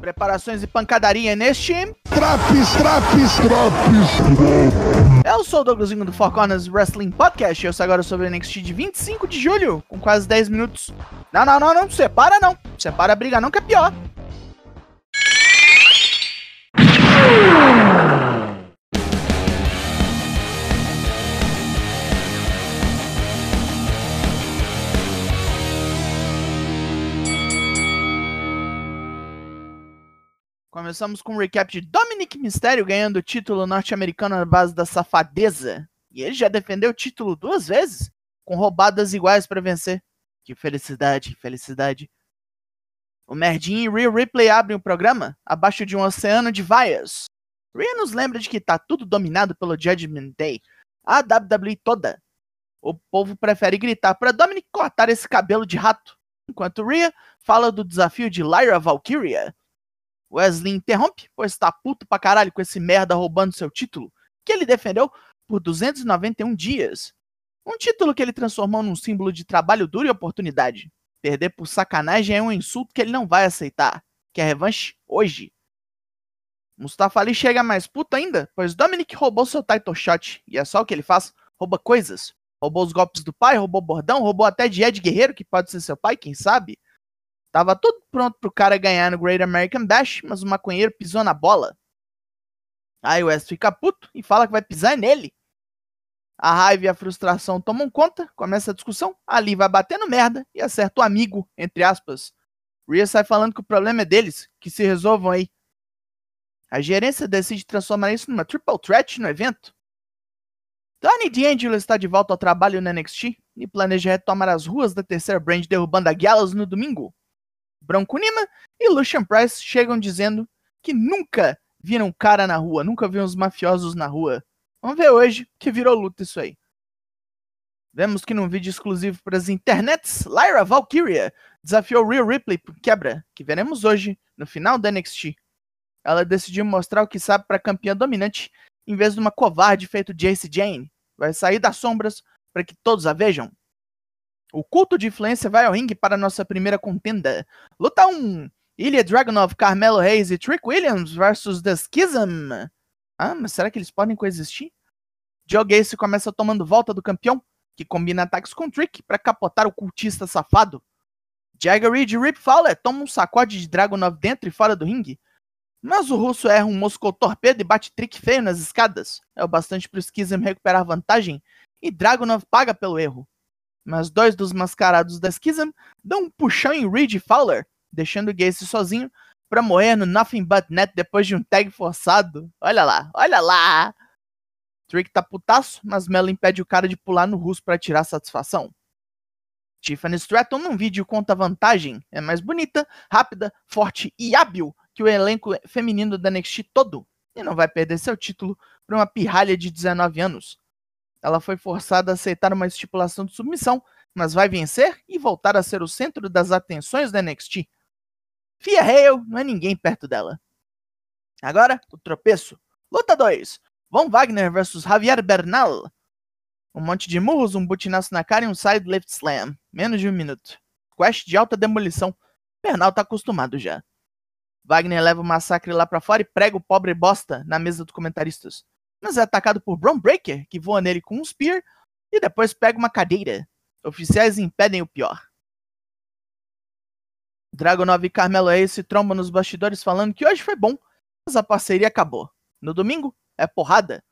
Preparações e pancadaria neste. Traps, traps, traps. Eu sou o Douglasinho do Four Corners Wrestling Podcast. Eu sei agora sobre o NXT de 25 de julho, com quase 10 minutos. Não, não, não, não. Separa não. Separa a briga não, que é pior. Começamos com um recap de Dominic Mysterio ganhando o título norte-americano na base da safadeza. E ele já defendeu o título duas vezes, com roubadas iguais para vencer. Que felicidade, felicidade. O Merdinho e Rhea Ripley abrem o programa abaixo de um oceano de vaias. Rhea nos lembra de que tá tudo dominado pelo Judgment Day. A WWE toda. O povo prefere gritar para Dominic cortar esse cabelo de rato, enquanto Rhea fala do desafio de Lyra Valkyria. Wesley interrompe, pois tá puto pra caralho com esse merda roubando seu título, que ele defendeu por 291 dias. Um título que ele transformou num símbolo de trabalho duro e oportunidade. Perder por sacanagem é um insulto que ele não vai aceitar. Quer revanche hoje. Mustafa Ali chega mais puto ainda, pois Dominic roubou seu title shot, e é só o que ele faz, rouba coisas. Roubou os golpes do pai, roubou bordão, roubou até de Ed Guerreiro, que pode ser seu pai, quem sabe. Tava tudo pronto pro cara ganhar no Great American Bash, mas o maconheiro pisou na bola. Aí o West fica puto e fala que vai pisar nele. A raiva e a frustração tomam conta, começa a discussão, Ali vai batendo merda e acerta o amigo, entre aspas. Rhea sai falando que o problema é deles, que se resolvam aí. A gerência decide transformar isso numa triple threat no evento. Tony D'Angelo está de volta ao trabalho no NXT e planeja retomar as ruas da terceira brand derrubando a Gallows no domingo. Bronco Nima e Lucian Price chegam dizendo que nunca viram cara na rua, nunca viram os mafiosos na rua. Vamos ver hoje que virou luta isso aí. Vemos que num vídeo exclusivo para as internets, Lyra Valkyria desafiou Real Ripley por quebra, que veremos hoje no final da NXT. Ela decidiu mostrar o que sabe para campeã dominante, em vez de uma covarde feito Jace Jane. Vai sair das sombras para que todos a vejam. O culto de influência vai ao ringue para nossa primeira contenda. Luta 1. Ilya Dragunov, Carmelo Reis e Trick Williams versus The Schism. Ah, mas será que eles podem coexistir? Joe Gacy começa tomando volta do campeão, que combina ataques com Trick para capotar o cultista safado. Jagger Reed Rip Fowler tomam um sacode de Dragunov dentro e fora do ringue. Mas o russo erra um Moscou torpedo e bate Trick feio nas escadas. É o bastante para o Schism recuperar vantagem, e Dragunov paga pelo erro mas dois dos mascarados da Schism dão um puxão em Reed Fowler, deixando Gacy sozinho para morrer no Nothing But Net depois de um tag forçado. Olha lá, olha lá! Trick tá putaço, mas Melo impede o cara de pular no russo para tirar satisfação. Tiffany Stratton num vídeo conta vantagem, é mais bonita, rápida, forte e hábil que o elenco feminino da NXT todo, e não vai perder seu título para uma pirralha de 19 anos. Ela foi forçada a aceitar uma estipulação de submissão, mas vai vencer e voltar a ser o centro das atenções da NXT. Fia Hale não é ninguém perto dela. Agora, o tropeço. Luta 2. Von Wagner versus Javier Bernal. Um monte de murros, um butinaço na cara e um side lift slam. Menos de um minuto. Quest de alta demolição. Bernal tá acostumado já. Wagner leva o massacre lá pra fora e prega o pobre bosta na mesa dos comentaristas é atacado por Braun Breaker, que voa nele com um spear e depois pega uma cadeira. Oficiais impedem o pior. Dragonov e Carmelo Ace se trombam nos bastidores falando que hoje foi bom, mas a parceria acabou. No domingo, é porrada.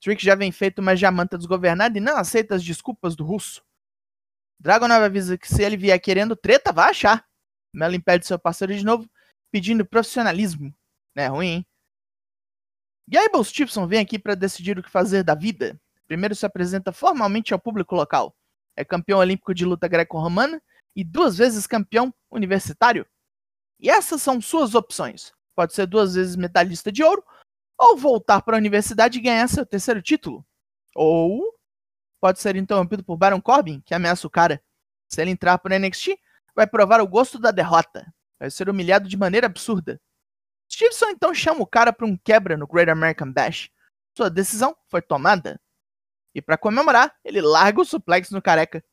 Trick já vem feito uma jamanta desgovernada e não aceita as desculpas do russo. Dragonov avisa que se ele vier querendo treta, vai achar. Melo impede seu parceiro de novo, pedindo profissionalismo. Não é ruim, hein? Gable Stevenson vem aqui para decidir o que fazer da vida. Primeiro se apresenta formalmente ao público local. É campeão olímpico de luta greco-romana e duas vezes campeão universitário. E essas são suas opções. Pode ser duas vezes medalhista de ouro, ou voltar para a universidade e ganhar seu terceiro título. Ou pode ser interrompido por Baron Corbin, que ameaça o cara. Se ele entrar para o NXT, vai provar o gosto da derrota. Vai ser humilhado de maneira absurda. Stevenson então chama o cara para um quebra no Great American Bash. Sua decisão foi tomada. E para comemorar, ele larga o suplex no careca.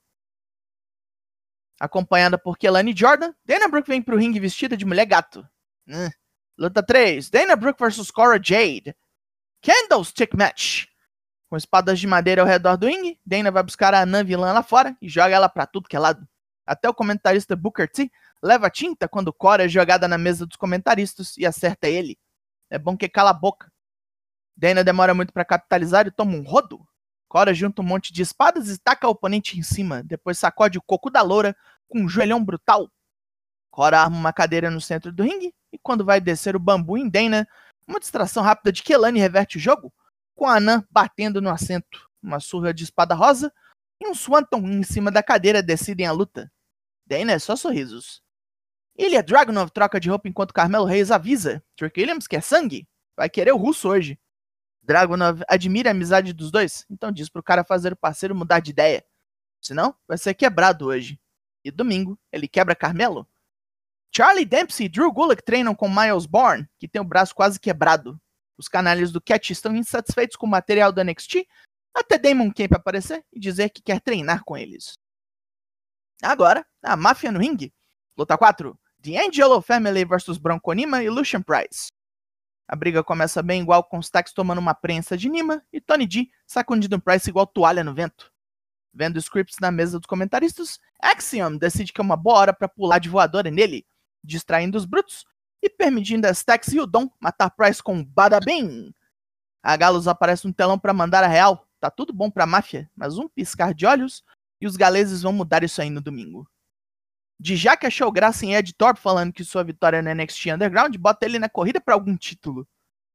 Acompanhada por Kelani Jordan, Dana Brooke vem pro ringue vestida de mulher gato. Hum. Luta 3, Dana Brooke vs Cora Jade. Candlestick Match. Com espadas de madeira ao redor do ringue, Dana vai buscar a anã vilã lá fora e joga ela pra tudo que é lado. Até o comentarista Booker T leva tinta quando Cora é jogada na mesa dos comentaristas e acerta ele. É bom que cala a boca. Dana demora muito para capitalizar e toma um rodo. Cora junta um monte de espadas e taca o oponente em cima, depois sacode o coco da loura com um joelhão brutal. Cora arma uma cadeira no centro do ringue e quando vai descer o bambu em Dana, uma distração rápida de Kelani reverte o jogo, com a Anã batendo no assento. Uma surra de espada rosa e um Swanton em cima da cadeira decidem a luta. Dana é só sorrisos. Ilha Dragunov troca de roupa enquanto Carmelo Reis avisa. Trick Williams quer sangue? Vai querer o russo hoje. Dragunov admira a amizade dos dois, então diz pro cara fazer o parceiro mudar de ideia. Senão, vai ser quebrado hoje. E domingo, ele quebra Carmelo. Charlie Dempsey e Drew Gulak treinam com Miles Bourne, que tem o braço quase quebrado. Os canalhas do Catch estão insatisfeitos com o material do NXT, até Damon Camp aparecer e dizer que quer treinar com eles. Agora, a máfia no ringue. Luta 4. The Angelo Family vs Bronco Nima e Lucian Price. A briga começa bem igual com os Tax tomando uma prensa de Nima e Tony D sacudindo Price igual toalha no vento. Vendo scripts na mesa dos comentaristas, Axiom decide que é uma boa hora para pular de voadora nele, distraindo os brutos e permitindo a Stax e o Dom matar Price com Bada Bing. A Galos aparece no telão para mandar a real. Tá tudo bom pra máfia, mas um piscar de olhos e os galeses vão mudar isso aí no domingo. De já que achou graça em Ed Thorpe falando que sua vitória no NXT Underground, bota ele na corrida para algum título.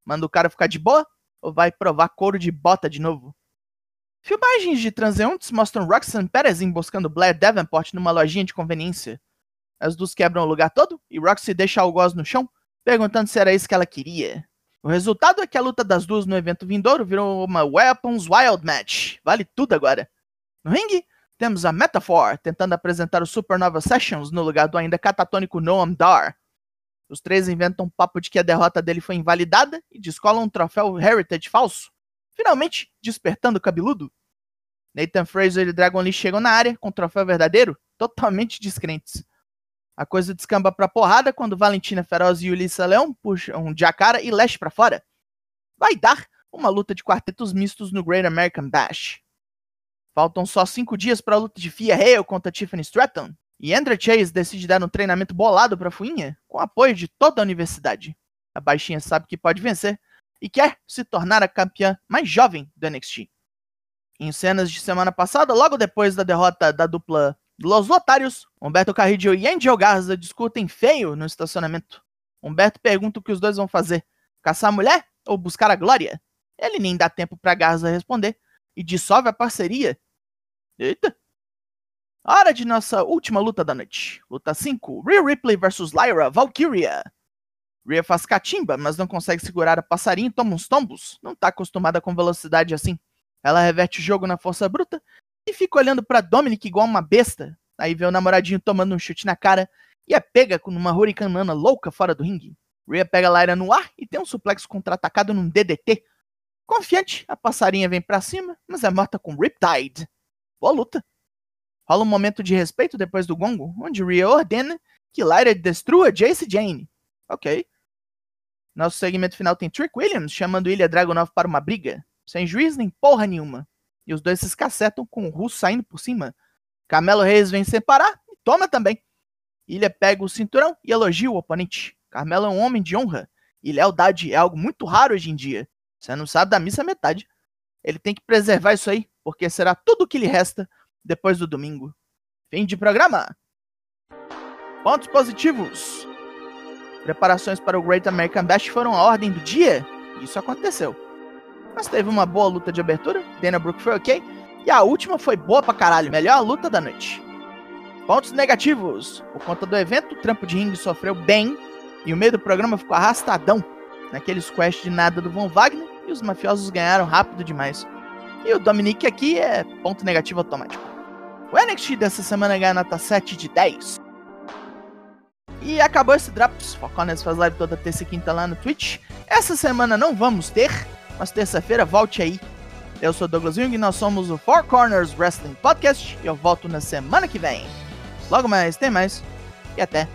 Manda o cara ficar de boa ou vai provar couro de bota de novo? Filmagens de transeuntes mostram Roxanne Perez emboscando Blair Davenport numa lojinha de conveniência. As duas quebram o lugar todo e Roxy deixa algoz no chão, perguntando se era isso que ela queria. O resultado é que a luta das duas no evento vindouro virou uma Weapons Wild Match. Vale tudo agora. No ringue, temos a Metaphor tentando apresentar o Supernova Sessions no lugar do ainda catatônico Noam Dar. Os três inventam um papo de que a derrota dele foi invalidada e descolam um troféu Heritage falso, finalmente despertando o cabeludo. Nathan Fraser e Dragon Lee chegam na área com o troféu verdadeiro, totalmente descrentes. A coisa descamba pra porrada quando Valentina Feroz e Ulissa Leão puxam Jacara e Lash para fora. Vai dar uma luta de quartetos mistos no Great American Bash. Faltam só cinco dias para a luta de Fia Hale contra Tiffany Stratton. E Andrew Chase decide dar um treinamento bolado para Fuinha, com apoio de toda a universidade. A baixinha sabe que pode vencer e quer se tornar a campeã mais jovem do NXT. Em cenas de semana passada, logo depois da derrota da dupla Los Otários, Humberto Carrillo e Angel Garza discutem feio no estacionamento. Humberto pergunta o que os dois vão fazer: caçar a mulher ou buscar a glória? Ele nem dá tempo para Garza responder e dissolve a parceria. Eita! Hora de nossa última luta da noite. Luta 5. Rhea Ripley vs Lyra Valkyria. Rhea faz catimba, mas não consegue segurar a passarinho e toma uns tombos. Não tá acostumada com velocidade assim. Ela reverte o jogo na força bruta e fica olhando para Dominic igual uma besta. Aí vê o namoradinho tomando um chute na cara e é pega com uma hurricanana louca fora do ringue. Rhea pega Lyra no ar e tem um suplex contra-atacado num DDT, Confiante, a passarinha vem para cima, mas é morta com Riptide. Boa luta. Rola um momento de respeito depois do gongo, onde Rhea ordena que Lyra destrua Jace Jane. Ok. Nosso segmento final tem Trick Williams chamando Ilha Dragunov para uma briga, sem juiz nem porra nenhuma. E os dois se escacetam com o russo saindo por cima. Camelo Reis vem separar e toma também. Ilha pega o cinturão e elogia o oponente. Carmelo é um homem de honra, e lealdade é algo muito raro hoje em dia. Você não sabe da missa metade. Ele tem que preservar isso aí, porque será tudo o que lhe resta depois do domingo. Fim de programa. Pontos positivos. Preparações para o Great American Bash foram a ordem do dia. Isso aconteceu. Mas teve uma boa luta de abertura. Dana Brooke foi ok. E a última foi boa pra caralho. Melhor luta da noite. Pontos negativos. Por conta do evento, o trampo de ringue sofreu bem. E o meio do programa ficou arrastadão. Naqueles quests de nada do Von Wagner e os mafiosos ganharam rápido demais. E o Dominique aqui é ponto negativo automático. O NXT dessa semana ganha nota 7 de 10. E acabou esse Drops. Focones faz live toda terça e quinta lá no Twitch. Essa semana não vamos ter, mas terça-feira volte aí. Eu sou Douglas Jung e nós somos o Four Corners Wrestling Podcast e eu volto na semana que vem. Logo mais, tem mais e até.